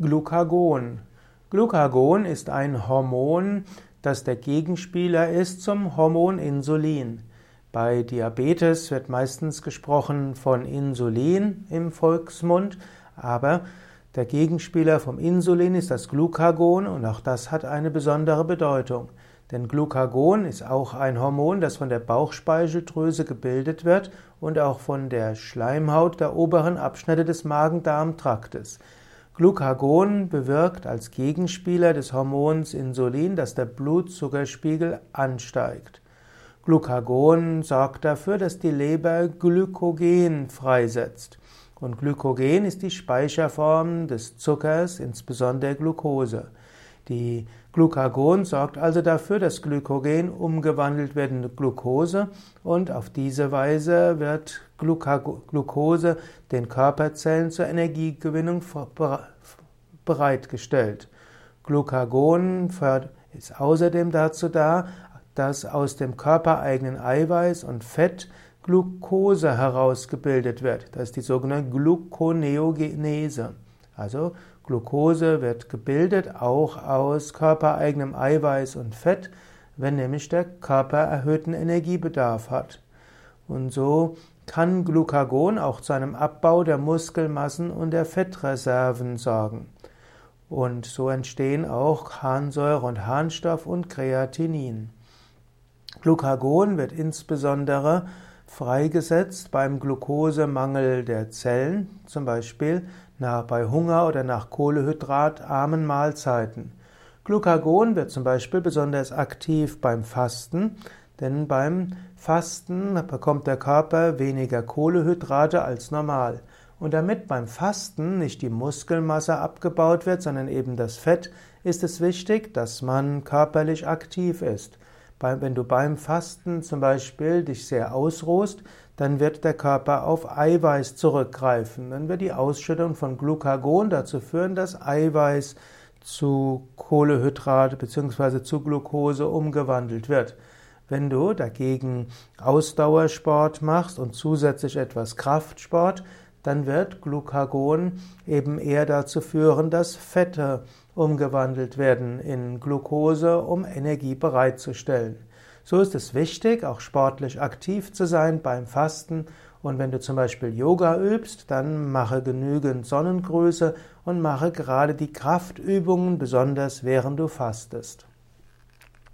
Glucagon. Glucagon ist ein Hormon, das der Gegenspieler ist zum Hormon Insulin. Bei Diabetes wird meistens gesprochen von Insulin im Volksmund, aber der Gegenspieler vom Insulin ist das Glucagon und auch das hat eine besondere Bedeutung. Denn Glucagon ist auch ein Hormon, das von der Bauchspeicheldrüse gebildet wird und auch von der Schleimhaut der oberen Abschnitte des Magen-Darm-Traktes. Glucagon bewirkt als Gegenspieler des Hormons Insulin, dass der Blutzuckerspiegel ansteigt. Glucagon sorgt dafür, dass die Leber Glykogen freisetzt. Und Glykogen ist die Speicherform des Zuckers, insbesondere Glucose. Die Glucagon sorgt also dafür, dass Glykogen umgewandelt wird in Glucose und auf diese Weise wird Glucose den Körperzellen zur Energiegewinnung bereitgestellt. Glucagon ist außerdem dazu da, dass aus dem körpereigenen Eiweiß und Fett Glucose herausgebildet wird. Das ist die sogenannte Gluconeogenese. Also Glucose wird gebildet auch aus körpereigenem Eiweiß und Fett, wenn nämlich der Körper erhöhten Energiebedarf hat. Und so kann Glucagon auch zu einem Abbau der Muskelmassen und der Fettreserven sorgen. Und so entstehen auch Harnsäure und Harnstoff und Kreatinin. Glucagon wird insbesondere freigesetzt beim Glukosemangel der Zellen, zum Beispiel nach, bei Hunger oder nach kohlehydratarmen Mahlzeiten. Glucagon wird zum Beispiel besonders aktiv beim Fasten, denn beim Fasten bekommt der Körper weniger Kohlehydrate als normal. Und damit beim Fasten nicht die Muskelmasse abgebaut wird, sondern eben das Fett, ist es wichtig, dass man körperlich aktiv ist. Wenn du beim Fasten zum Beispiel dich sehr ausruhst, dann wird der Körper auf Eiweiß zurückgreifen. Dann wird die Ausschüttung von Glucagon dazu führen, dass Eiweiß zu Kohlehydrate bzw. zu Glucose umgewandelt wird. Wenn du dagegen Ausdauersport machst und zusätzlich etwas Kraftsport, dann wird Glucagon eben eher dazu führen, dass Fette umgewandelt werden in Glucose, um Energie bereitzustellen. So ist es wichtig, auch sportlich aktiv zu sein beim Fasten. Und wenn du zum Beispiel Yoga übst, dann mache genügend Sonnengrüße und mache gerade die Kraftübungen, besonders während du fastest.